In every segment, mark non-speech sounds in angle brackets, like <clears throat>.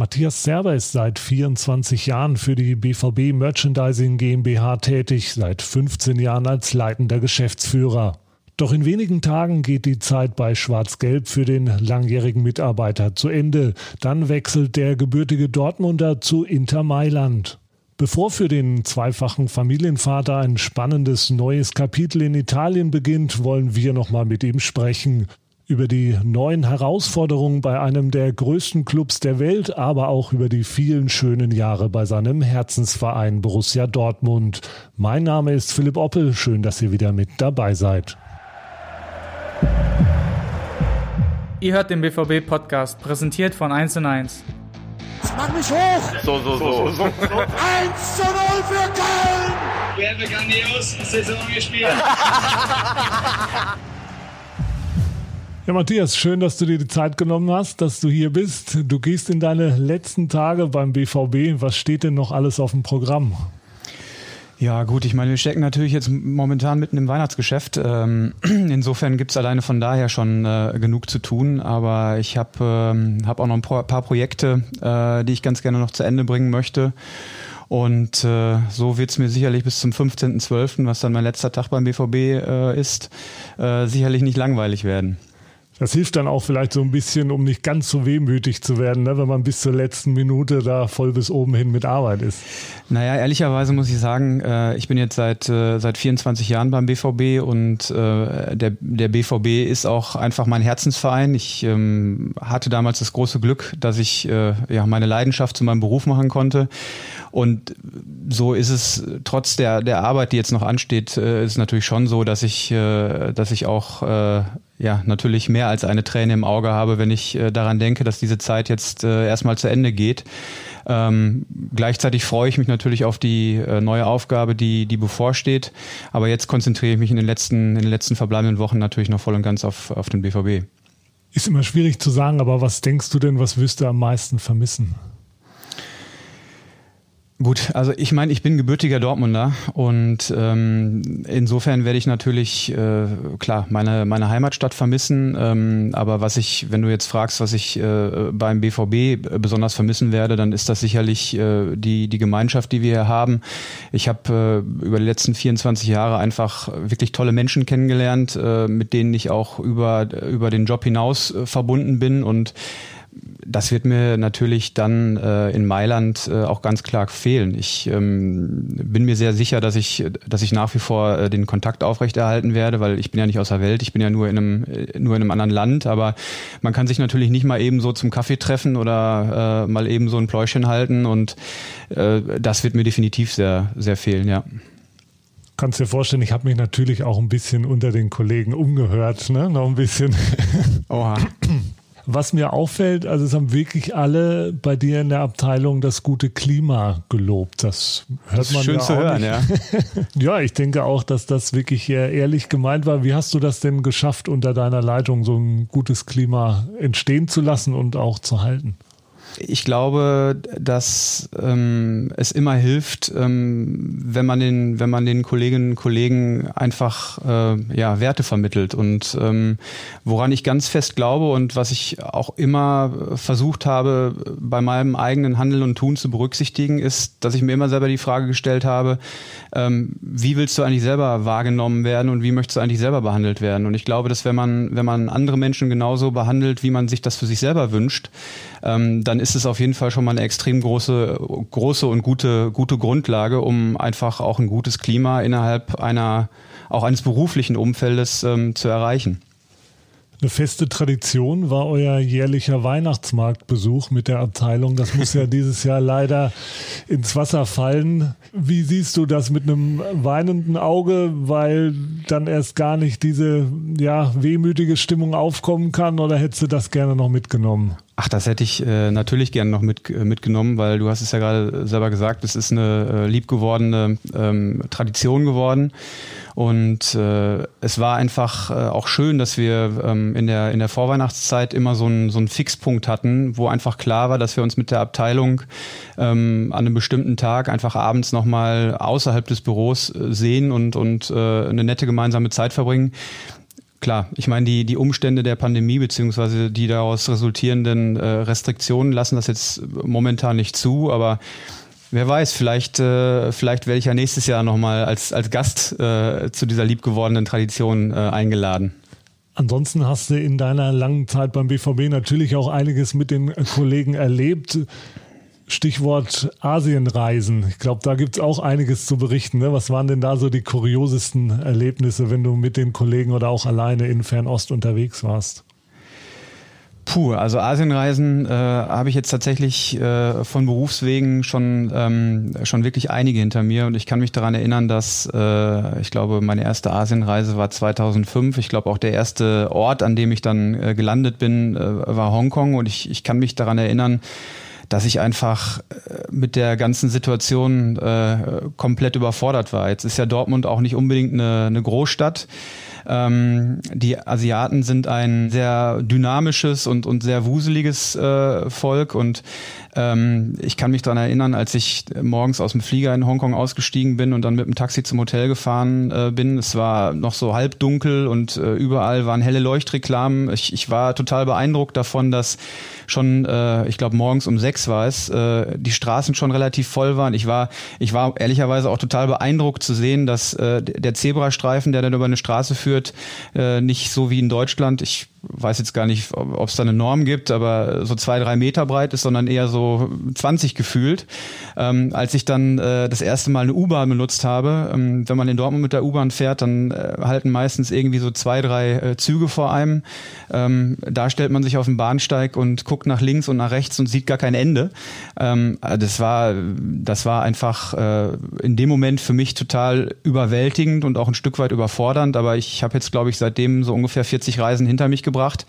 Matthias Serber ist seit 24 Jahren für die BVB Merchandising GmbH tätig, seit 15 Jahren als leitender Geschäftsführer. Doch in wenigen Tagen geht die Zeit bei Schwarz-Gelb für den langjährigen Mitarbeiter zu Ende. Dann wechselt der gebürtige Dortmunder zu Inter Mailand. Bevor für den zweifachen Familienvater ein spannendes neues Kapitel in Italien beginnt, wollen wir nochmal mit ihm sprechen über die neuen Herausforderungen bei einem der größten Clubs der Welt, aber auch über die vielen schönen Jahre bei seinem Herzensverein Borussia Dortmund. Mein Name ist Philipp Oppel, schön, dass ihr wieder mit dabei seid. Ihr hört den BVB Podcast, präsentiert von 1 und 1. Jetzt mach mich hoch! So, so, so. 1 zu 0 für Köln! Wir haben grandios Saison gespielt. <laughs> Ja, Matthias, schön, dass du dir die Zeit genommen hast, dass du hier bist. Du gehst in deine letzten Tage beim BVB. Was steht denn noch alles auf dem Programm? Ja, gut, ich meine, wir stecken natürlich jetzt momentan mitten im Weihnachtsgeschäft. Ähm, <clears throat> insofern gibt's alleine von daher schon äh, genug zu tun. Aber ich habe ähm, hab auch noch ein paar Projekte, äh, die ich ganz gerne noch zu Ende bringen möchte. Und äh, so wird's mir sicherlich bis zum 15.12., was dann mein letzter Tag beim BVB ist, sicherlich nicht langweilig werden. Das hilft dann auch vielleicht so ein bisschen, um nicht ganz so wehmütig zu werden, ne, wenn man bis zur letzten Minute da voll bis oben hin mit Arbeit ist. Naja, ehrlicherweise muss ich sagen, äh, ich bin jetzt seit, äh, seit 24 Jahren beim BVB und äh, der, der BVB ist auch einfach mein Herzensverein. Ich ähm, hatte damals das große Glück, dass ich äh, ja, meine Leidenschaft zu meinem Beruf machen konnte. Und so ist es trotz der, der Arbeit, die jetzt noch ansteht, äh, ist natürlich schon so, dass ich, äh, dass ich auch äh, ja natürlich mehr als eine Träne im Auge habe, wenn ich daran denke, dass diese Zeit jetzt erstmal zu Ende geht. Ähm, gleichzeitig freue ich mich natürlich auf die äh, neue Aufgabe, die, die bevorsteht. Aber jetzt konzentriere ich mich in den letzten, in den letzten verbleibenden Wochen natürlich noch voll und ganz auf, auf den BVB. Ist immer schwierig zu sagen, aber was denkst du denn, was wirst du am meisten vermissen? Gut, also ich meine, ich bin gebürtiger Dortmunder und ähm, insofern werde ich natürlich äh, klar meine meine Heimatstadt vermissen. Ähm, aber was ich, wenn du jetzt fragst, was ich äh, beim BVB besonders vermissen werde, dann ist das sicherlich äh, die die Gemeinschaft, die wir hier haben. Ich habe äh, über die letzten 24 Jahre einfach wirklich tolle Menschen kennengelernt, äh, mit denen ich auch über über den Job hinaus äh, verbunden bin und das wird mir natürlich dann äh, in Mailand äh, auch ganz klar fehlen. Ich ähm, bin mir sehr sicher, dass ich, dass ich nach wie vor äh, den Kontakt aufrechterhalten werde, weil ich bin ja nicht aus der Welt, ich bin ja nur in einem, äh, nur in einem anderen Land, aber man kann sich natürlich nicht mal eben so zum Kaffee treffen oder äh, mal eben so ein Pläuschen halten und äh, das wird mir definitiv sehr, sehr fehlen, ja kannst dir vorstellen, ich habe mich natürlich auch ein bisschen unter den Kollegen umgehört, ne? Noch ein bisschen. Oha. <clears throat> Was mir auffällt, also es haben wirklich alle bei dir in der Abteilung das gute Klima gelobt. Das hört das man schön ja zu hören, nicht. ja. <laughs> ja, ich denke auch, dass das wirklich ehrlich gemeint war. Wie hast du das denn geschafft, unter deiner Leitung so ein gutes Klima entstehen zu lassen und auch zu halten? Ich glaube, dass ähm, es immer hilft, ähm, wenn man den, wenn man den Kolleginnen und Kollegen einfach äh, ja, Werte vermittelt. Und ähm, woran ich ganz fest glaube und was ich auch immer versucht habe, bei meinem eigenen Handeln und Tun zu berücksichtigen, ist, dass ich mir immer selber die Frage gestellt habe, ähm, wie willst du eigentlich selber wahrgenommen werden und wie möchtest du eigentlich selber behandelt werden? Und ich glaube, dass wenn man, wenn man andere Menschen genauso behandelt, wie man sich das für sich selber wünscht, ähm, dann ist es auf jeden Fall schon mal eine extrem große, große und gute, gute Grundlage, um einfach auch ein gutes Klima innerhalb einer, auch eines beruflichen Umfeldes ähm, zu erreichen. Eine feste Tradition war euer jährlicher Weihnachtsmarktbesuch mit der Abteilung. Das muss ja <laughs> dieses Jahr leider ins Wasser fallen. Wie siehst du das mit einem weinenden Auge, weil dann erst gar nicht diese ja, wehmütige Stimmung aufkommen kann oder hättest du das gerne noch mitgenommen? Ach, das hätte ich äh, natürlich gerne noch mit, äh, mitgenommen, weil du hast es ja gerade selber gesagt, es ist eine äh, liebgewordene ähm, Tradition geworden. Und äh, es war einfach äh, auch schön, dass wir ähm, in, der, in der Vorweihnachtszeit immer so einen so einen Fixpunkt hatten, wo einfach klar war, dass wir uns mit der Abteilung ähm, an einem bestimmten Tag einfach abends nochmal außerhalb des Büros äh, sehen und, und äh, eine nette gemeinsame Zeit verbringen. Klar, ich meine, die, die Umstände der Pandemie beziehungsweise die daraus resultierenden äh, Restriktionen lassen das jetzt momentan nicht zu, aber wer weiß, vielleicht, äh, vielleicht werde ich ja nächstes Jahr nochmal als, als Gast äh, zu dieser liebgewordenen Tradition äh, eingeladen. Ansonsten hast du in deiner langen Zeit beim BVB natürlich auch einiges mit den Kollegen erlebt. Stichwort Asienreisen. Ich glaube, da gibt es auch einiges zu berichten. Ne? Was waren denn da so die kuriosesten Erlebnisse, wenn du mit den Kollegen oder auch alleine in Fernost unterwegs warst? Puh, also Asienreisen äh, habe ich jetzt tatsächlich äh, von Berufswegen schon ähm, schon wirklich einige hinter mir. Und ich kann mich daran erinnern, dass äh, ich glaube meine erste Asienreise war 2005. Ich glaube auch der erste Ort, an dem ich dann äh, gelandet bin, äh, war Hongkong. Und ich, ich kann mich daran erinnern, dass ich einfach äh, mit der ganzen Situation äh, komplett überfordert war. Jetzt ist ja Dortmund auch nicht unbedingt eine, eine Großstadt. Ähm, die Asiaten sind ein sehr dynamisches und, und sehr wuseliges äh, Volk und ähm, ich kann mich daran erinnern, als ich morgens aus dem Flieger in Hongkong ausgestiegen bin und dann mit dem Taxi zum Hotel gefahren äh, bin. Es war noch so halbdunkel und äh, überall waren helle Leuchtreklamen. Ich, ich war total beeindruckt davon, dass schon, äh, ich glaube, morgens um sechs war es, äh, die Straßen schon relativ voll waren. Ich war, ich war ehrlicherweise auch total beeindruckt zu sehen, dass äh, der Zebrastreifen, der dann über eine Straße führt, äh, nicht so wie in Deutschland, ich weiß jetzt gar nicht, ob es da eine Norm gibt, aber so zwei, drei Meter breit ist, sondern eher so 20 gefühlt. Ähm, als ich dann äh, das erste Mal eine U-Bahn benutzt habe, ähm, wenn man in Dortmund mit der U-Bahn fährt, dann äh, halten meistens irgendwie so zwei, drei äh, Züge vor einem. Ähm, da stellt man sich auf den Bahnsteig und guckt nach links und nach rechts und sieht gar kein Ende. Ähm, das war, das war einfach äh, in dem Moment für mich total überwältigend und auch ein Stück weit überfordernd. Aber ich habe jetzt, glaube ich, seitdem so ungefähr 40 Reisen hinter mich gebracht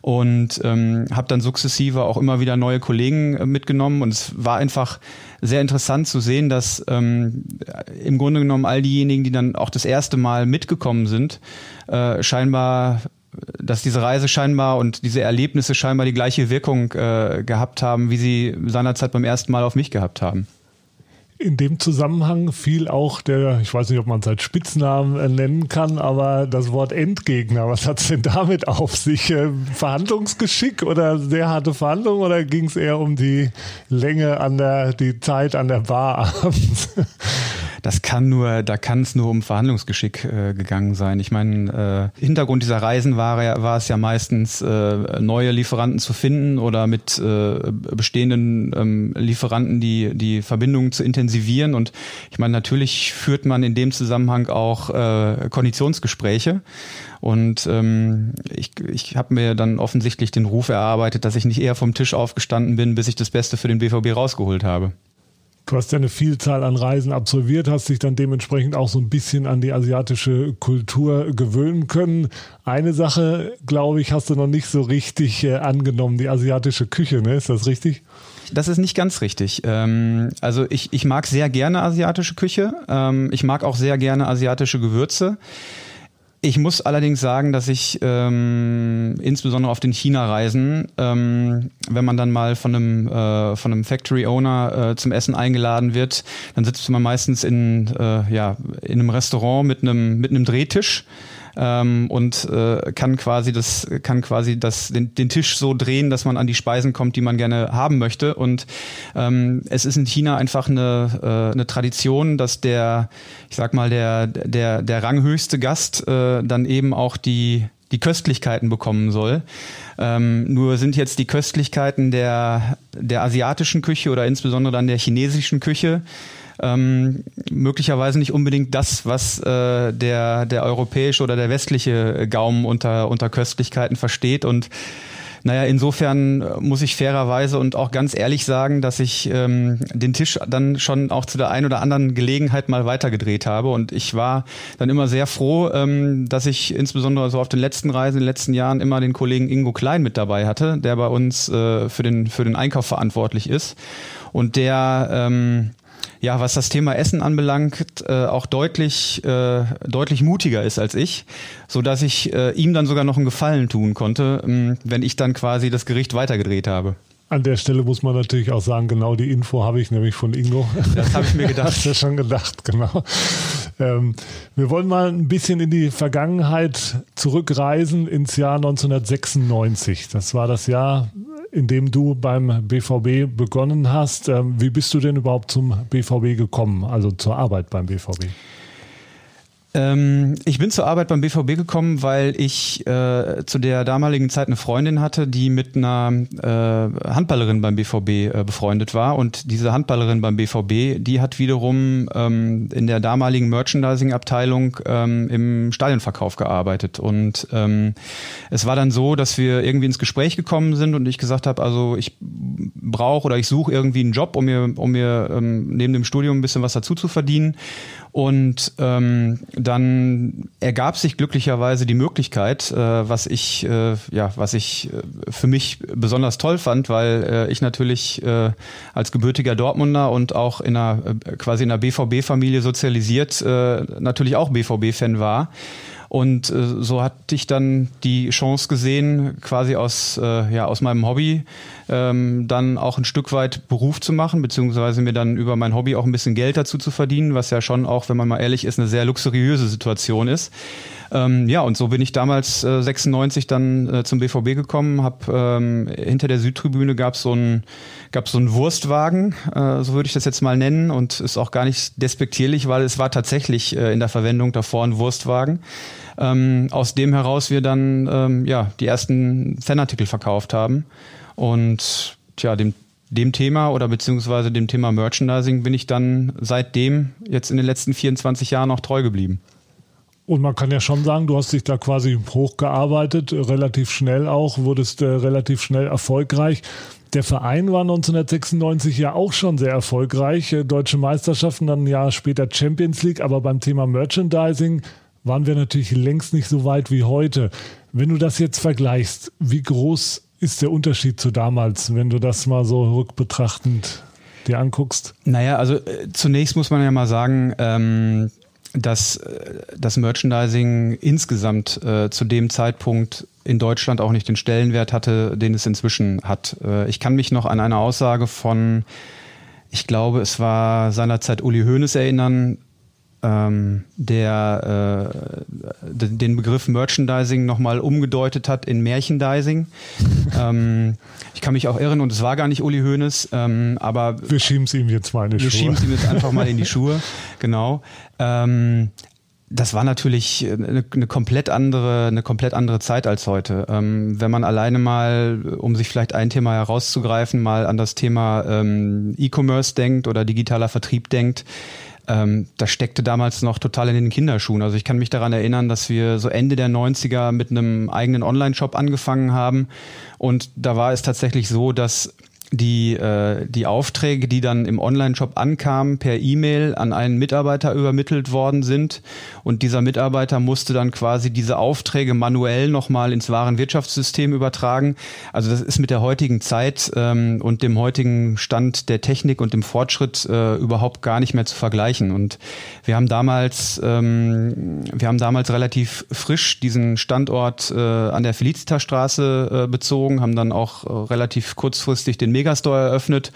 und ähm, habe dann sukzessive auch immer wieder neue Kollegen äh, mitgenommen und es war einfach sehr interessant zu sehen, dass ähm, im Grunde genommen all diejenigen, die dann auch das erste Mal mitgekommen sind, äh, scheinbar dass diese Reise scheinbar und diese Erlebnisse scheinbar die gleiche Wirkung äh, gehabt haben, wie sie seinerzeit beim ersten Mal auf mich gehabt haben. In dem Zusammenhang fiel auch der, ich weiß nicht, ob man es als Spitznamen äh, nennen kann, aber das Wort Endgegner. Was hat es denn damit auf sich? Äh, Verhandlungsgeschick oder sehr harte Verhandlungen oder ging es eher um die Länge an der, die Zeit an der Bar abends? Das kann nur, da kann es nur um Verhandlungsgeschick äh, gegangen sein. Ich meine, äh, Hintergrund dieser Reisen war, war es ja meistens, äh, neue Lieferanten zu finden oder mit äh, bestehenden ähm, Lieferanten die, die Verbindungen zu intensivieren. Und ich meine, natürlich führt man in dem Zusammenhang auch äh, Konditionsgespräche. Und ähm, ich, ich habe mir dann offensichtlich den Ruf erarbeitet, dass ich nicht eher vom Tisch aufgestanden bin, bis ich das Beste für den BVB rausgeholt habe. Du hast ja eine Vielzahl an Reisen absolviert, hast dich dann dementsprechend auch so ein bisschen an die asiatische Kultur gewöhnen können. Eine Sache, glaube ich, hast du noch nicht so richtig äh, angenommen, die asiatische Küche, ne? Ist das richtig? Das ist nicht ganz richtig. Ähm, also ich, ich mag sehr gerne asiatische Küche. Ähm, ich mag auch sehr gerne asiatische Gewürze. Ich muss allerdings sagen, dass ich ähm, insbesondere auf den China-Reisen, ähm, wenn man dann mal von einem, äh, von einem Factory-Owner äh, zum Essen eingeladen wird, dann sitzt man meistens in, äh, ja, in einem Restaurant mit einem, mit einem Drehtisch ähm, und äh, kann quasi das kann quasi das den, den Tisch so drehen, dass man an die Speisen kommt, die man gerne haben möchte. Und ähm, es ist in China einfach eine, äh, eine Tradition, dass der ich sag mal der der der ranghöchste Gast äh, dann eben auch die die Köstlichkeiten bekommen soll. Ähm, nur sind jetzt die Köstlichkeiten der, der asiatischen Küche oder insbesondere dann der chinesischen Küche ähm, möglicherweise nicht unbedingt das, was äh, der, der europäische oder der westliche Gaumen unter, unter Köstlichkeiten versteht. Und naja, insofern muss ich fairerweise und auch ganz ehrlich sagen, dass ich ähm, den Tisch dann schon auch zu der einen oder anderen Gelegenheit mal weitergedreht habe. Und ich war dann immer sehr froh, ähm, dass ich insbesondere so auf den letzten Reisen, in den letzten Jahren immer den Kollegen Ingo Klein mit dabei hatte, der bei uns äh, für, den, für den Einkauf verantwortlich ist. Und der ähm, ja, was das Thema Essen anbelangt, äh, auch deutlich, äh, deutlich mutiger ist als ich, so dass ich äh, ihm dann sogar noch einen Gefallen tun konnte, ähm, wenn ich dann quasi das Gericht weitergedreht habe. An der Stelle muss man natürlich auch sagen, genau die Info habe ich nämlich von Ingo. Das habe ich mir gedacht. <laughs> Hast du schon gedacht, genau. Ähm, wir wollen mal ein bisschen in die Vergangenheit zurückreisen ins Jahr 1996. Das war das Jahr, in dem du beim BVB begonnen hast. Ähm, wie bist du denn überhaupt zum BVB gekommen, also zur Arbeit beim BVB? Ähm, ich bin zur Arbeit beim BVB gekommen, weil ich äh, zu der damaligen Zeit eine Freundin hatte, die mit einer äh, Handballerin beim BVB äh, befreundet war. Und diese Handballerin beim BVB, die hat wiederum ähm, in der damaligen Merchandising-Abteilung ähm, im Stadionverkauf gearbeitet. Und ähm, es war dann so, dass wir irgendwie ins Gespräch gekommen sind und ich gesagt habe, also ich brauche oder ich suche irgendwie einen Job, um mir, um mir ähm, neben dem Studium ein bisschen was dazu zu verdienen. Und ähm, dann ergab sich glücklicherweise die Möglichkeit, äh, was ich äh, ja, was ich äh, für mich besonders toll fand, weil äh, ich natürlich äh, als gebürtiger Dortmunder und auch in einer äh, quasi in einer BVB-Familie sozialisiert äh, natürlich auch BVB-Fan war. Und äh, so hatte ich dann die Chance gesehen, quasi aus, äh, ja, aus meinem Hobby ähm, dann auch ein Stück weit Beruf zu machen, beziehungsweise mir dann über mein Hobby auch ein bisschen Geld dazu zu verdienen, was ja schon auch, wenn man mal ehrlich ist, eine sehr luxuriöse Situation ist. Ähm, ja, und so bin ich damals äh, 96 dann äh, zum BVB gekommen, hab ähm, hinter der Südtribüne gab es so einen so einen Wurstwagen, äh, so würde ich das jetzt mal nennen, und ist auch gar nicht despektierlich, weil es war tatsächlich äh, in der Verwendung davor ein Wurstwagen. Ähm, aus dem heraus wir dann ähm, ja die ersten Fanartikel verkauft haben und tja dem dem Thema oder beziehungsweise dem Thema Merchandising bin ich dann seitdem jetzt in den letzten 24 Jahren noch treu geblieben. Und man kann ja schon sagen, du hast dich da quasi hochgearbeitet, relativ schnell auch, wurdest äh, relativ schnell erfolgreich. Der Verein war 1996 ja auch schon sehr erfolgreich. Äh, Deutsche Meisterschaften, dann ein Jahr später Champions League. Aber beim Thema Merchandising waren wir natürlich längst nicht so weit wie heute. Wenn du das jetzt vergleichst, wie groß ist der Unterschied zu damals, wenn du das mal so rückbetrachtend dir anguckst? Naja, also äh, zunächst muss man ja mal sagen, ähm, dass äh, das Merchandising insgesamt äh, zu dem Zeitpunkt in Deutschland auch nicht den Stellenwert hatte, den es inzwischen hat. Äh, ich kann mich noch an eine Aussage von, ich glaube, es war seinerzeit Uli Hoeneß erinnern, ähm, der äh, den Begriff Merchandising nochmal umgedeutet hat in Merchandising. <laughs> ähm, ich kann mich auch irren und es war gar nicht Uli Hoeneß, ähm, aber wir schieben es ihm jetzt mal in die wir Schuhe. Wir schieben es ihm jetzt einfach mal in die <laughs> Schuhe, genau. Ähm, das war natürlich eine, eine, komplett andere, eine komplett andere Zeit als heute. Ähm, wenn man alleine mal, um sich vielleicht ein Thema herauszugreifen, mal an das Thema ähm, E-Commerce denkt oder digitaler Vertrieb denkt, ähm, das steckte damals noch total in den Kinderschuhen. Also ich kann mich daran erinnern, dass wir so Ende der 90er mit einem eigenen Online-Shop angefangen haben. Und da war es tatsächlich so, dass die, äh, die Aufträge, die dann im Online-Shop ankamen, per E-Mail an einen Mitarbeiter übermittelt worden sind. Und dieser Mitarbeiter musste dann quasi diese Aufträge manuell nochmal ins Warenwirtschaftssystem übertragen. Also das ist mit der heutigen Zeit ähm, und dem heutigen Stand der Technik und dem Fortschritt äh, überhaupt gar nicht mehr zu vergleichen. Und wir haben damals, ähm, wir haben damals relativ frisch diesen Standort äh, an der Felicitas-Straße äh, bezogen, haben dann auch äh, relativ kurzfristig den Megastore eröffnet,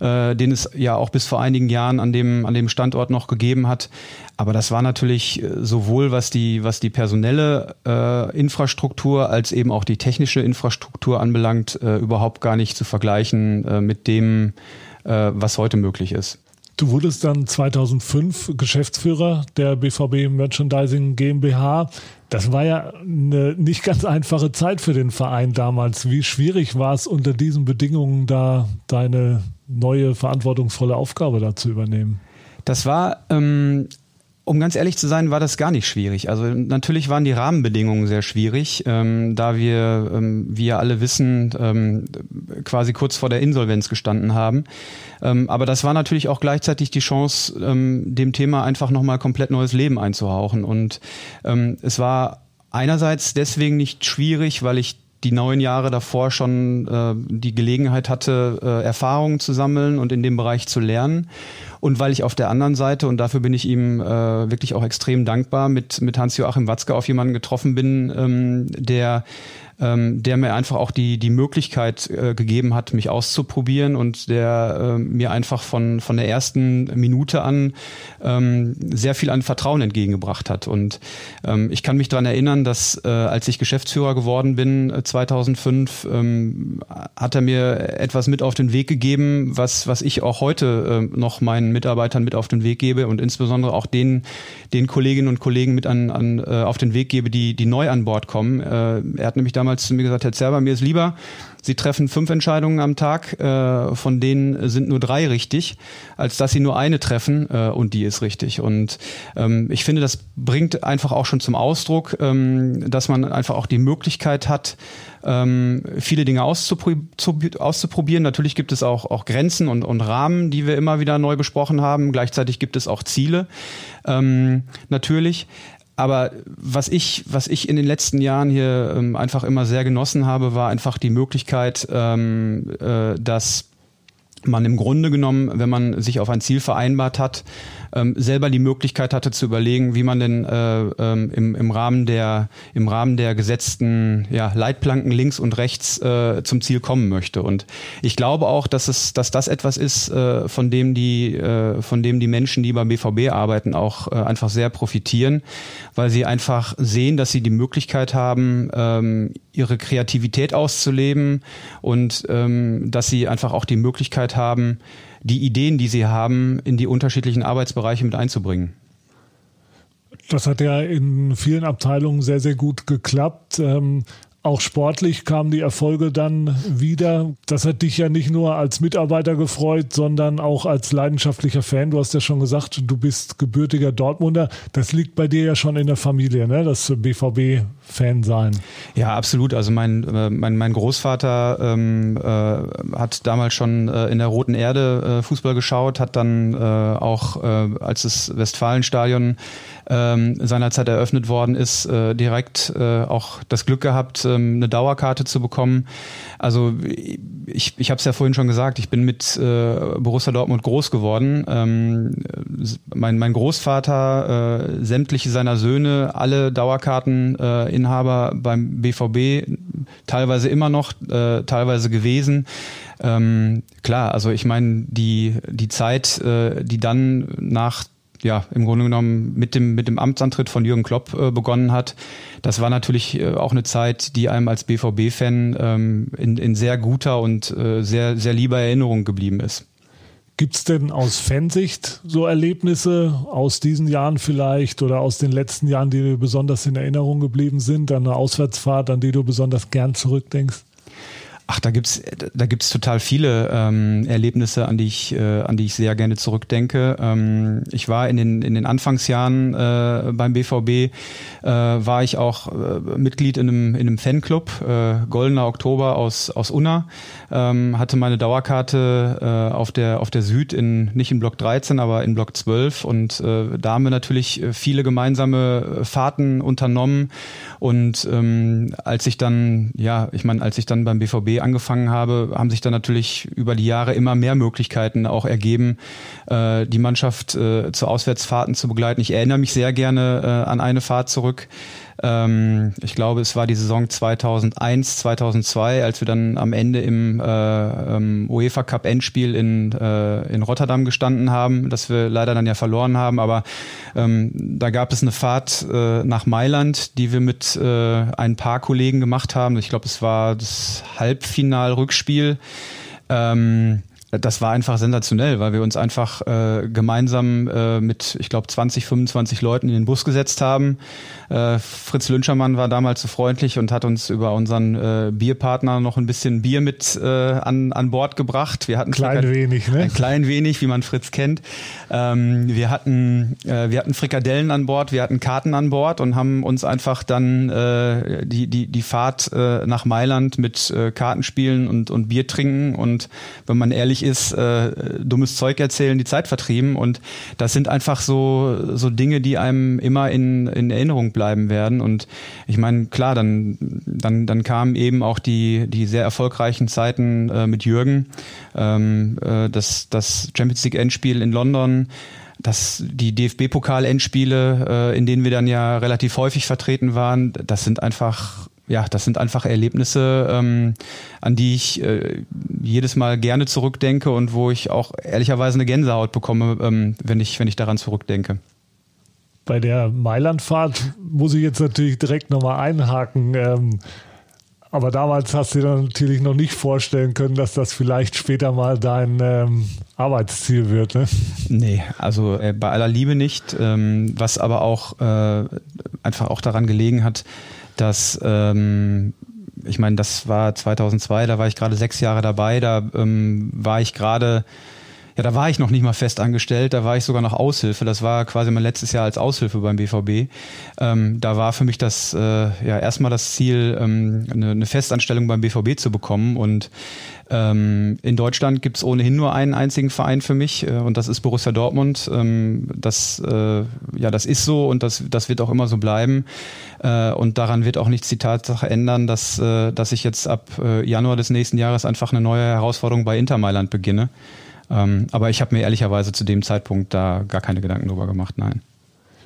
äh, den es ja auch bis vor einigen Jahren an dem, an dem Standort noch gegeben hat. Aber das war natürlich äh, sowohl was die, was die personelle äh, Infrastruktur als eben auch die technische Infrastruktur anbelangt, äh, überhaupt gar nicht zu vergleichen äh, mit dem, äh, was heute möglich ist. Du wurdest dann 2005 Geschäftsführer der BVB Merchandising GmbH. Das war ja eine nicht ganz einfache Zeit für den Verein damals. Wie schwierig war es unter diesen Bedingungen da deine neue verantwortungsvolle Aufgabe da zu übernehmen? Das war ähm, um ganz ehrlich zu sein, war das gar nicht schwierig. Also natürlich waren die Rahmenbedingungen sehr schwierig, ähm, da wir, ähm, wie ja alle wissen, ähm, quasi kurz vor der Insolvenz gestanden haben. Ähm, aber das war natürlich auch gleichzeitig die Chance, ähm, dem Thema einfach nochmal komplett neues Leben einzuhauchen. Und ähm, es war einerseits deswegen nicht schwierig, weil ich die neun Jahre davor schon äh, die Gelegenheit hatte, äh, Erfahrungen zu sammeln und in dem Bereich zu lernen. Und weil ich auf der anderen Seite, und dafür bin ich ihm äh, wirklich auch extrem dankbar, mit, mit Hans-Joachim Watzke auf jemanden getroffen bin, ähm, der ähm, der mir einfach auch die, die Möglichkeit äh, gegeben hat, mich auszuprobieren und der äh, mir einfach von, von der ersten Minute an ähm, sehr viel an Vertrauen entgegengebracht hat. Und ähm, ich kann mich daran erinnern, dass äh, als ich Geschäftsführer geworden bin, 2005, äh, ähm, hat er mir etwas mit auf den Weg gegeben, was, was ich auch heute äh, noch meinen Mitarbeitern mit auf den Weg gebe und insbesondere auch den, den Kolleginnen und Kollegen mit an, an, äh, auf den Weg gebe, die, die neu an Bord kommen. Äh, er hat nämlich damals zu mir gesagt, Herr Zerber, mir ist lieber, Sie treffen fünf Entscheidungen am Tag, äh, von denen sind nur drei richtig, als dass Sie nur eine treffen äh, und die ist richtig. Und ähm, ich finde, das bringt einfach auch schon zum Ausdruck, ähm, dass man einfach auch die Möglichkeit hat, ähm, viele Dinge auszuprobieren. Natürlich gibt es auch, auch Grenzen und, und Rahmen, die wir immer wieder neu besprochen haben. Gleichzeitig gibt es auch Ziele, ähm, natürlich. Aber was ich, was ich in den letzten Jahren hier ähm, einfach immer sehr genossen habe, war einfach die Möglichkeit, ähm, äh, dass man im Grunde genommen, wenn man sich auf ein Ziel vereinbart hat, ähm, selber die Möglichkeit hatte zu überlegen, wie man denn äh, ähm, im, im, Rahmen der, im Rahmen der gesetzten ja, Leitplanken links und rechts äh, zum Ziel kommen möchte. Und ich glaube auch, dass es, dass das etwas ist, äh, von dem die, äh, von dem die Menschen, die beim BVB arbeiten, auch äh, einfach sehr profitieren, weil sie einfach sehen, dass sie die Möglichkeit haben, ähm, ihre Kreativität auszuleben und ähm, dass sie einfach auch die Möglichkeit haben, die Ideen, die sie haben, in die unterschiedlichen Arbeitsbereiche mit einzubringen. Das hat ja in vielen Abteilungen sehr, sehr gut geklappt. Ähm, auch sportlich kamen die Erfolge dann wieder. Das hat dich ja nicht nur als Mitarbeiter gefreut, sondern auch als leidenschaftlicher Fan. Du hast ja schon gesagt, du bist gebürtiger Dortmunder. Das liegt bei dir ja schon in der Familie, ne? das BVB-Fan sein. Ja, absolut. Also mein, äh, mein, mein Großvater ähm, äh, hat damals schon äh, in der Roten Erde äh, Fußball geschaut, hat dann äh, auch, äh, als das Westfalenstadion ähm, seinerzeit eröffnet worden ist, direkt auch das Glück gehabt, ähm, eine Dauerkarte zu bekommen. Also ich, ich habe es ja vorhin schon gesagt, ich bin mit äh, Borussia Dortmund groß geworden. Ähm, mein, mein Großvater, äh, sämtliche seiner Söhne, alle Dauerkarteninhaber äh, beim BVB, teilweise immer noch, äh, teilweise gewesen. Ähm, klar, also ich meine, die, die Zeit, äh, die dann nach ja, im Grunde genommen mit dem, mit dem Amtsantritt von Jürgen Klopp äh, begonnen hat. Das war natürlich äh, auch eine Zeit, die einem als BVB-Fan ähm, in, in sehr guter und äh, sehr, sehr lieber Erinnerung geblieben ist. Gibt es denn aus Fansicht so Erlebnisse aus diesen Jahren vielleicht oder aus den letzten Jahren, die dir besonders in Erinnerung geblieben sind, an eine Auswärtsfahrt, an die du besonders gern zurückdenkst? Ach, da gibt's da gibt's total viele ähm, Erlebnisse, an die ich äh, an die ich sehr gerne zurückdenke. Ähm, ich war in den in den Anfangsjahren äh, beim BVB äh, war ich auch äh, Mitglied in einem in einem Fanclub äh, Goldener Oktober aus aus Unna. Ähm, hatte meine Dauerkarte äh, auf der auf der Süd in nicht in Block 13, aber in Block 12 und äh, da haben wir natürlich äh, viele gemeinsame Fahrten unternommen und ähm, als ich dann ja, ich meine, als ich dann beim BVB angefangen habe, haben sich dann natürlich über die Jahre immer mehr Möglichkeiten auch ergeben, äh, die Mannschaft äh, zu Auswärtsfahrten zu begleiten. Ich erinnere mich sehr gerne äh, an eine Fahrt zurück. Ähm, ich glaube, es war die Saison 2001, 2002, als wir dann am Ende im äh, ähm, UEFA Cup Endspiel in, äh, in Rotterdam gestanden haben, das wir leider dann ja verloren haben. Aber ähm, da gab es eine Fahrt äh, nach Mailand, die wir mit äh, ein paar Kollegen gemacht haben. Ich glaube, es war das Halbfinal-Rückspiel. Ähm, das war einfach sensationell, weil wir uns einfach äh, gemeinsam äh, mit, ich glaube, 20, 25 Leuten in den Bus gesetzt haben. Äh, Fritz Lünschermann war damals so freundlich und hat uns über unseren äh, Bierpartner noch ein bisschen Bier mit äh, an, an Bord gebracht. Wir hatten klein Frikad wenig, ne? Ein klein wenig, wie man Fritz kennt. Ähm, wir hatten äh, wir hatten Frikadellen an Bord, wir hatten Karten an Bord und haben uns einfach dann äh, die die die Fahrt äh, nach Mailand mit äh, Kartenspielen und und Bier trinken und wenn man ehrlich ist, äh, dummes Zeug erzählen, die Zeit vertrieben. Und das sind einfach so, so Dinge, die einem immer in, in Erinnerung bleiben werden. Und ich meine, klar, dann, dann, dann kamen eben auch die, die sehr erfolgreichen Zeiten äh, mit Jürgen. Ähm, äh, das, das Champions League Endspiel in London dass die DFB-Pokal-Endspiele, äh, in denen wir dann ja relativ häufig vertreten waren, das sind einfach ja, das sind einfach Erlebnisse, ähm, an die ich äh, jedes Mal gerne zurückdenke und wo ich auch ehrlicherweise eine Gänsehaut bekomme, ähm, wenn ich wenn ich daran zurückdenke. Bei der Mailandfahrt muss ich jetzt natürlich direkt nochmal einhaken. Ähm, aber damals hast du dir natürlich noch nicht vorstellen können, dass das vielleicht später mal dein ähm, Arbeitsziel wird. Ne? Nee, also äh, bei aller Liebe nicht. Ähm, was aber auch äh, einfach auch daran gelegen hat, dass ähm, ich meine, das war 2002, da war ich gerade sechs Jahre dabei, da ähm, war ich gerade ja, da war ich noch nicht mal fest angestellt, da war ich sogar noch Aushilfe. Das war quasi mein letztes Jahr als Aushilfe beim BVB. Ähm, da war für mich das äh, ja erstmal das Ziel, ähm, eine, eine Festanstellung beim BVB zu bekommen. Und ähm, in Deutschland gibt es ohnehin nur einen einzigen Verein für mich äh, und das ist Borussia Dortmund. Ähm, das, äh, ja, das ist so und das, das wird auch immer so bleiben. Äh, und daran wird auch nichts die Tatsache ändern, dass, äh, dass ich jetzt ab äh, Januar des nächsten Jahres einfach eine neue Herausforderung bei Inter Mailand beginne. Ähm, aber ich habe mir ehrlicherweise zu dem Zeitpunkt da gar keine Gedanken drüber gemacht, nein.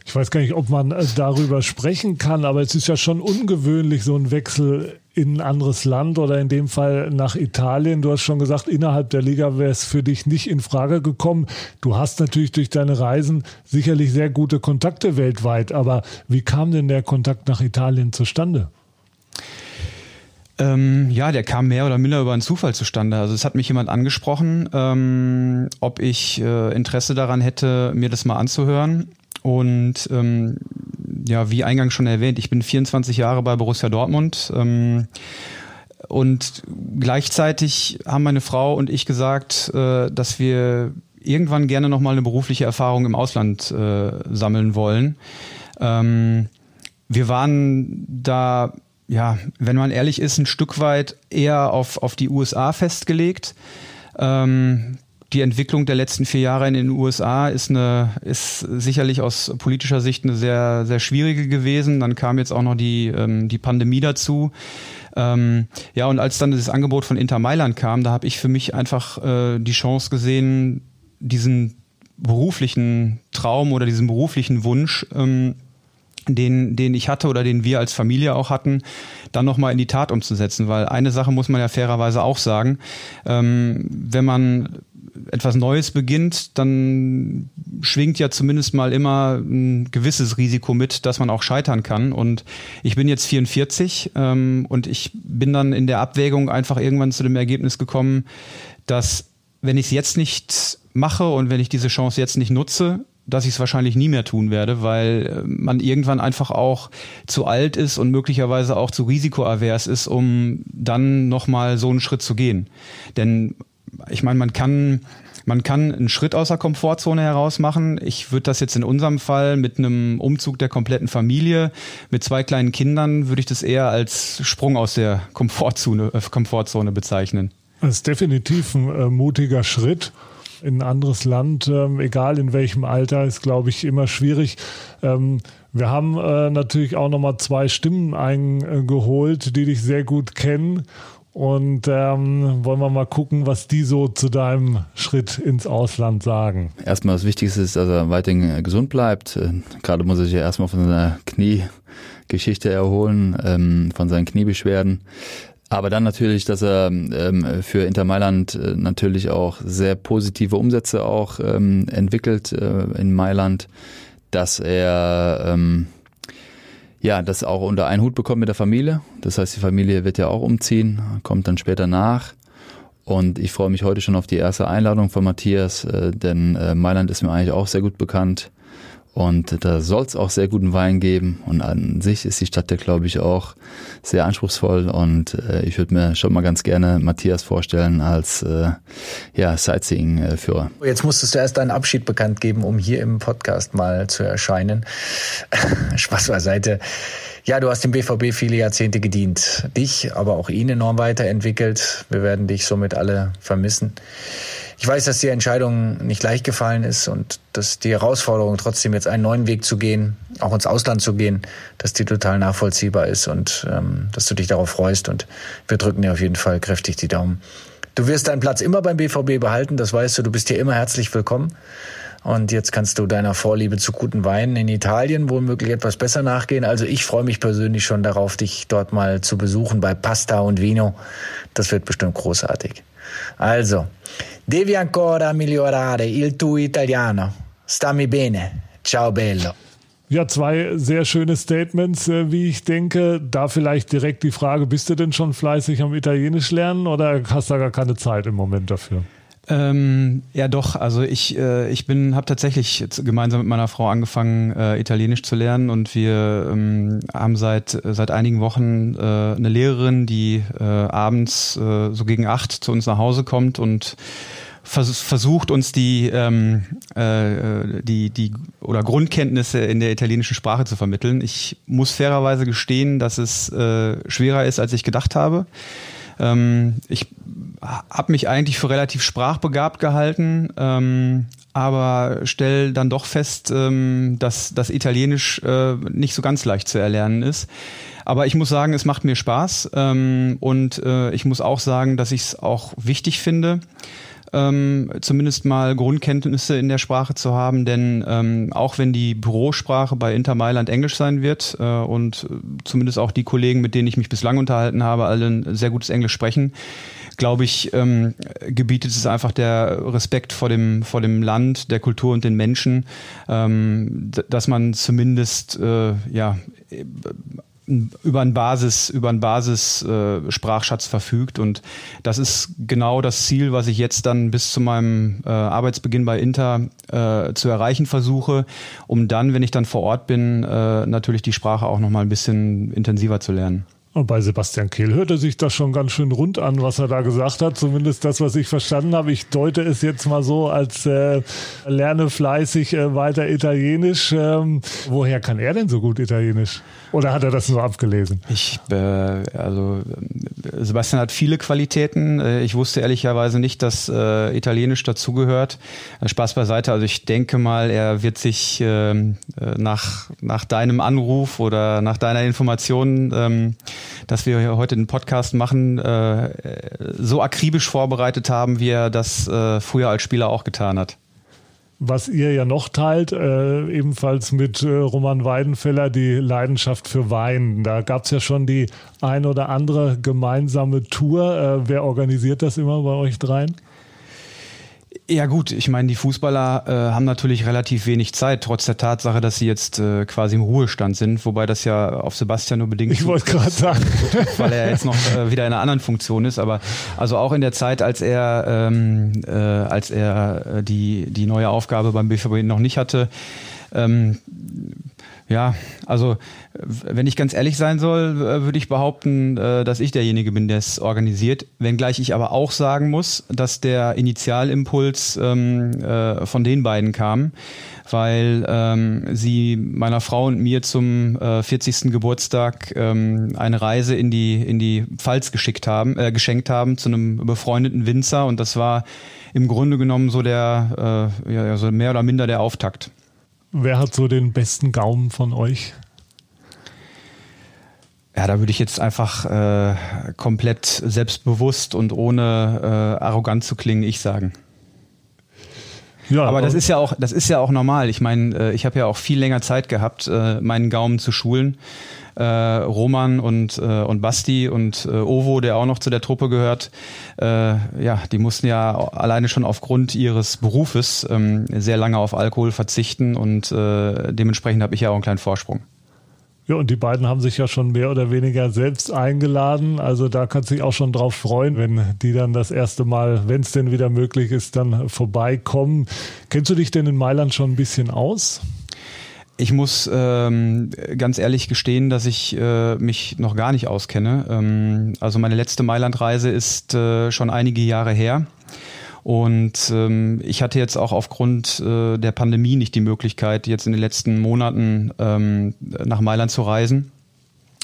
Ich weiß gar nicht, ob man äh, darüber sprechen kann, aber es ist ja schon ungewöhnlich, so ein Wechsel in ein anderes Land oder in dem Fall nach Italien. Du hast schon gesagt, innerhalb der Liga wäre es für dich nicht in Frage gekommen. Du hast natürlich durch deine Reisen sicherlich sehr gute Kontakte weltweit, aber wie kam denn der Kontakt nach Italien zustande? Ähm, ja, der kam mehr oder minder über einen Zufall zustande. Also es hat mich jemand angesprochen, ähm, ob ich äh, Interesse daran hätte, mir das mal anzuhören. Und ähm, ja, wie eingangs schon erwähnt, ich bin 24 Jahre bei Borussia Dortmund. Ähm, und gleichzeitig haben meine Frau und ich gesagt, äh, dass wir irgendwann gerne nochmal eine berufliche Erfahrung im Ausland äh, sammeln wollen. Ähm, wir waren da ja, wenn man ehrlich ist, ein Stück weit eher auf, auf die USA festgelegt. Ähm, die Entwicklung der letzten vier Jahre in den USA ist eine, ist sicherlich aus politischer Sicht eine sehr, sehr schwierige gewesen. Dann kam jetzt auch noch die, ähm, die Pandemie dazu. Ähm, ja, und als dann das Angebot von Inter Mailand kam, da habe ich für mich einfach äh, die Chance gesehen, diesen beruflichen Traum oder diesen beruflichen Wunsch ähm, den, den ich hatte oder den wir als Familie auch hatten, dann nochmal in die Tat umzusetzen. Weil eine Sache muss man ja fairerweise auch sagen, ähm, wenn man etwas Neues beginnt, dann schwingt ja zumindest mal immer ein gewisses Risiko mit, dass man auch scheitern kann. Und ich bin jetzt 44 ähm, und ich bin dann in der Abwägung einfach irgendwann zu dem Ergebnis gekommen, dass wenn ich es jetzt nicht mache und wenn ich diese Chance jetzt nicht nutze, dass ich es wahrscheinlich nie mehr tun werde, weil äh, man irgendwann einfach auch zu alt ist und möglicherweise auch zu risikoavers ist, um dann nochmal so einen Schritt zu gehen. Denn ich meine, man kann man kann einen Schritt aus der Komfortzone heraus machen. Ich würde das jetzt in unserem Fall mit einem Umzug der kompletten Familie, mit zwei kleinen Kindern, würde ich das eher als Sprung aus der Komfortzone, äh, Komfortzone bezeichnen. Das ist definitiv ein äh, mutiger Schritt in ein anderes Land, ähm, egal in welchem Alter, ist, glaube ich, immer schwierig. Ähm, wir haben äh, natürlich auch nochmal zwei Stimmen eingeholt, die dich sehr gut kennen. Und ähm, wollen wir mal gucken, was die so zu deinem Schritt ins Ausland sagen. Erstmal das Wichtigste ist, dass er weiterhin äh, gesund bleibt. Äh, gerade muss er sich ja erstmal von seiner Kniegeschichte erholen, ähm, von seinen Kniebeschwerden. Aber dann natürlich, dass er ähm, für Inter Mailand äh, natürlich auch sehr positive Umsätze auch ähm, entwickelt äh, in Mailand, dass er ähm, ja das auch unter einen Hut bekommt mit der Familie. Das heißt, die Familie wird ja auch umziehen, kommt dann später nach. Und ich freue mich heute schon auf die erste Einladung von Matthias, äh, denn äh, Mailand ist mir eigentlich auch sehr gut bekannt. Und da soll es auch sehr guten Wein geben. Und an sich ist die Stadt ja, glaube ich, auch sehr anspruchsvoll. Und äh, ich würde mir schon mal ganz gerne Matthias vorstellen als äh, ja, Sightseeing-Führer. Jetzt musstest du erst deinen Abschied bekannt geben, um hier im Podcast mal zu erscheinen. <laughs> Spaß beiseite. Ja, du hast dem BVB viele Jahrzehnte gedient. Dich, aber auch ihn enorm weiterentwickelt. Wir werden dich somit alle vermissen. Ich weiß, dass die Entscheidung nicht leicht gefallen ist und dass die Herausforderung trotzdem jetzt einen neuen Weg zu gehen, auch ins Ausland zu gehen, dass die total nachvollziehbar ist und ähm, dass du dich darauf freust und wir drücken dir auf jeden Fall kräftig die Daumen. Du wirst deinen Platz immer beim BVB behalten, das weißt du, du bist hier immer herzlich willkommen. Und jetzt kannst du deiner Vorliebe zu guten Weinen in Italien womöglich etwas besser nachgehen. Also ich freue mich persönlich schon darauf, dich dort mal zu besuchen bei Pasta und Vino. Das wird bestimmt großartig. Also, devi ancora migliorare il tuo italiano. Stammi bene. Ciao bello. Ja, zwei sehr schöne Statements, äh, wie ich denke. Da vielleicht direkt die Frage, bist du denn schon fleißig am Italienisch lernen oder hast du gar keine Zeit im Moment dafür? Ähm, ja, doch. Also ich, äh, ich bin, habe tatsächlich gemeinsam mit meiner Frau angefangen, äh, Italienisch zu lernen und wir ähm, haben seit seit einigen Wochen äh, eine Lehrerin, die äh, abends äh, so gegen acht zu uns nach Hause kommt und vers versucht uns die ähm, äh, die die oder Grundkenntnisse in der italienischen Sprache zu vermitteln. Ich muss fairerweise gestehen, dass es äh, schwerer ist, als ich gedacht habe. Ähm, ich habe mich eigentlich für relativ sprachbegabt gehalten, ähm, aber stelle dann doch fest, ähm, dass das Italienisch äh, nicht so ganz leicht zu erlernen ist. Aber ich muss sagen, es macht mir Spaß ähm, und äh, ich muss auch sagen, dass ich es auch wichtig finde ähm, zumindest mal Grundkenntnisse in der Sprache zu haben, denn ähm, auch wenn die Bürosprache bei Inter Mailand Englisch sein wird äh, und zumindest auch die Kollegen, mit denen ich mich bislang unterhalten habe, alle ein sehr gutes Englisch sprechen, glaube ich, ähm, gebietet es einfach der Respekt vor dem, vor dem Land, der Kultur und den Menschen, ähm, dass man zumindest äh, ja über einen Basis, über einen Basis äh, Sprachschatz verfügt und das ist genau das Ziel, was ich jetzt dann bis zu meinem äh, Arbeitsbeginn bei Inter äh, zu erreichen versuche, um dann, wenn ich dann vor Ort bin, äh, natürlich die Sprache auch noch mal ein bisschen intensiver zu lernen. Und bei Sebastian Kehl hörte sich das schon ganz schön rund an, was er da gesagt hat. Zumindest das, was ich verstanden habe. Ich deute es jetzt mal so als äh, lerne fleißig äh, weiter Italienisch. Ähm, woher kann er denn so gut Italienisch? Oder hat er das nur abgelesen? Ich, äh, also Sebastian hat viele Qualitäten. Äh, ich wusste ehrlicherweise nicht, dass äh, Italienisch dazugehört. Äh, Spaß beiseite. Also ich denke mal, er wird sich ähm, äh, nach, nach deinem Anruf oder nach deiner Information, ähm, dass wir heute den Podcast machen, äh, so akribisch vorbereitet haben, wie er das äh, früher als Spieler auch getan hat was ihr ja noch teilt, äh, ebenfalls mit äh, Roman Weidenfeller, die Leidenschaft für Wein. Da gab es ja schon die ein oder andere gemeinsame Tour. Äh, wer organisiert das immer bei euch dreien? Ja gut, ich meine, die Fußballer äh, haben natürlich relativ wenig Zeit, trotz der Tatsache, dass sie jetzt äh, quasi im Ruhestand sind, wobei das ja auf Sebastian nur bedingt Ich wollte gerade sagen. <laughs> Weil er jetzt noch äh, wieder in einer anderen Funktion ist. Aber also auch in der Zeit, als er, ähm, äh, als er äh, die, die neue Aufgabe beim BVB noch nicht hatte, ähm, ja, also wenn ich ganz ehrlich sein soll, äh, würde ich behaupten, äh, dass ich derjenige bin, der es organisiert. Wenngleich ich aber auch sagen muss, dass der Initialimpuls ähm, äh, von den beiden kam, weil ähm, sie meiner Frau und mir zum äh, 40. Geburtstag ähm, eine Reise in die in die Pfalz geschickt haben, äh, geschenkt haben zu einem befreundeten Winzer und das war im Grunde genommen so der äh, ja, so mehr oder minder der Auftakt. Wer hat so den besten Gaumen von euch? Ja, da würde ich jetzt einfach äh, komplett selbstbewusst und ohne äh, arrogant zu klingen, ich sagen. Ja, aber das ist ja auch, das ist ja auch normal. Ich meine, äh, ich habe ja auch viel länger Zeit gehabt, äh, meinen Gaumen zu schulen äh, Roman und, und Basti und Ovo, der auch noch zu der Truppe gehört, ja, die mussten ja alleine schon aufgrund ihres Berufes ähm, sehr lange auf Alkohol verzichten und dementsprechend habe ich ja auch einen kleinen Vorsprung. Ja, und die beiden haben sich ja schon mehr oder weniger selbst eingeladen. Also da kannst du dich auch schon drauf freuen, wenn die dann das erste Mal, wenn es denn wieder möglich ist, dann vorbeikommen. Kennst du dich denn in Mailand schon ein bisschen aus? Ich muss ähm, ganz ehrlich gestehen, dass ich äh, mich noch gar nicht auskenne. Ähm, also meine letzte Mailand-Reise ist äh, schon einige Jahre her. Und ähm, ich hatte jetzt auch aufgrund äh, der Pandemie nicht die Möglichkeit, jetzt in den letzten Monaten ähm, nach Mailand zu reisen.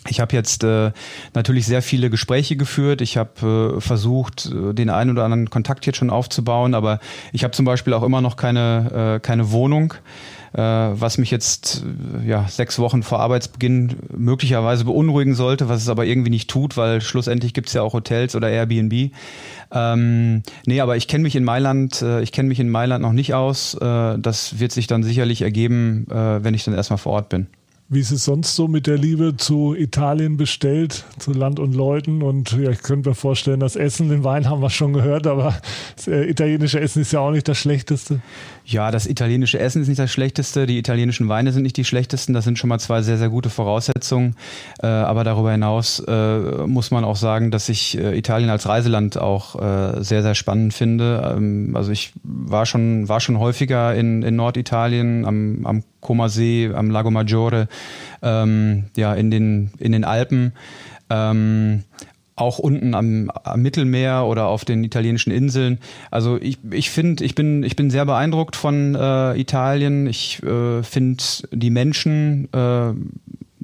Ich habe jetzt äh, natürlich sehr viele Gespräche geführt. Ich habe äh, versucht, äh, den einen oder anderen Kontakt jetzt schon aufzubauen, aber ich habe zum Beispiel auch immer noch keine, äh, keine Wohnung, was mich jetzt äh, ja, sechs Wochen vor Arbeitsbeginn möglicherweise beunruhigen sollte, was es aber irgendwie nicht tut, weil schlussendlich gibt es ja auch Hotels oder Airbnb. Ähm, nee, aber ich kenne mich in Mailand, äh, ich kenne mich in Mailand noch nicht aus. Äh, das wird sich dann sicherlich ergeben, äh, wenn ich dann erstmal vor Ort bin. Wie ist es sonst so mit der Liebe zu Italien bestellt, zu Land und Leuten? Und ja, ich könnte mir vorstellen, das Essen, den Wein haben wir schon gehört, aber das äh, italienische Essen ist ja auch nicht das Schlechteste. Ja, das italienische Essen ist nicht das Schlechteste, die italienischen Weine sind nicht die schlechtesten, das sind schon mal zwei sehr, sehr gute Voraussetzungen. Äh, aber darüber hinaus äh, muss man auch sagen, dass ich äh, Italien als Reiseland auch sehr, sehr spannend finde. Ähm, also ich war schon, war schon häufiger in, in Norditalien, am, am Como See, am Lago Maggiore, ähm, ja, in den, in den Alpen. Ähm, auch unten am, am, Mittelmeer oder auf den italienischen Inseln. Also ich, ich finde, ich bin, ich bin sehr beeindruckt von äh, Italien. Ich äh, finde die Menschen, äh,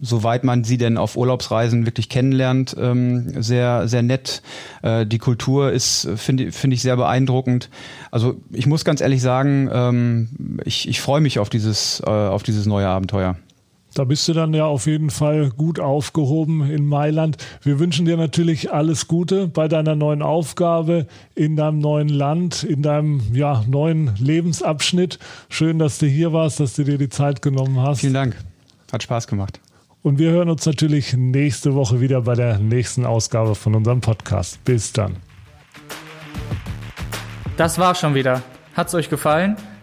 soweit man sie denn auf Urlaubsreisen wirklich kennenlernt, ähm, sehr, sehr nett. Äh, die Kultur ist, finde finde ich, sehr beeindruckend. Also ich muss ganz ehrlich sagen, ähm, ich, ich freue mich auf dieses, äh, auf dieses neue Abenteuer. Da bist du dann ja auf jeden Fall gut aufgehoben in Mailand. Wir wünschen dir natürlich alles Gute bei deiner neuen Aufgabe, in deinem neuen Land, in deinem ja, neuen Lebensabschnitt. Schön, dass du hier warst, dass du dir die Zeit genommen hast. Vielen Dank. Hat Spaß gemacht. Und wir hören uns natürlich nächste Woche wieder bei der nächsten Ausgabe von unserem Podcast. Bis dann. Das war schon wieder. Hat's euch gefallen?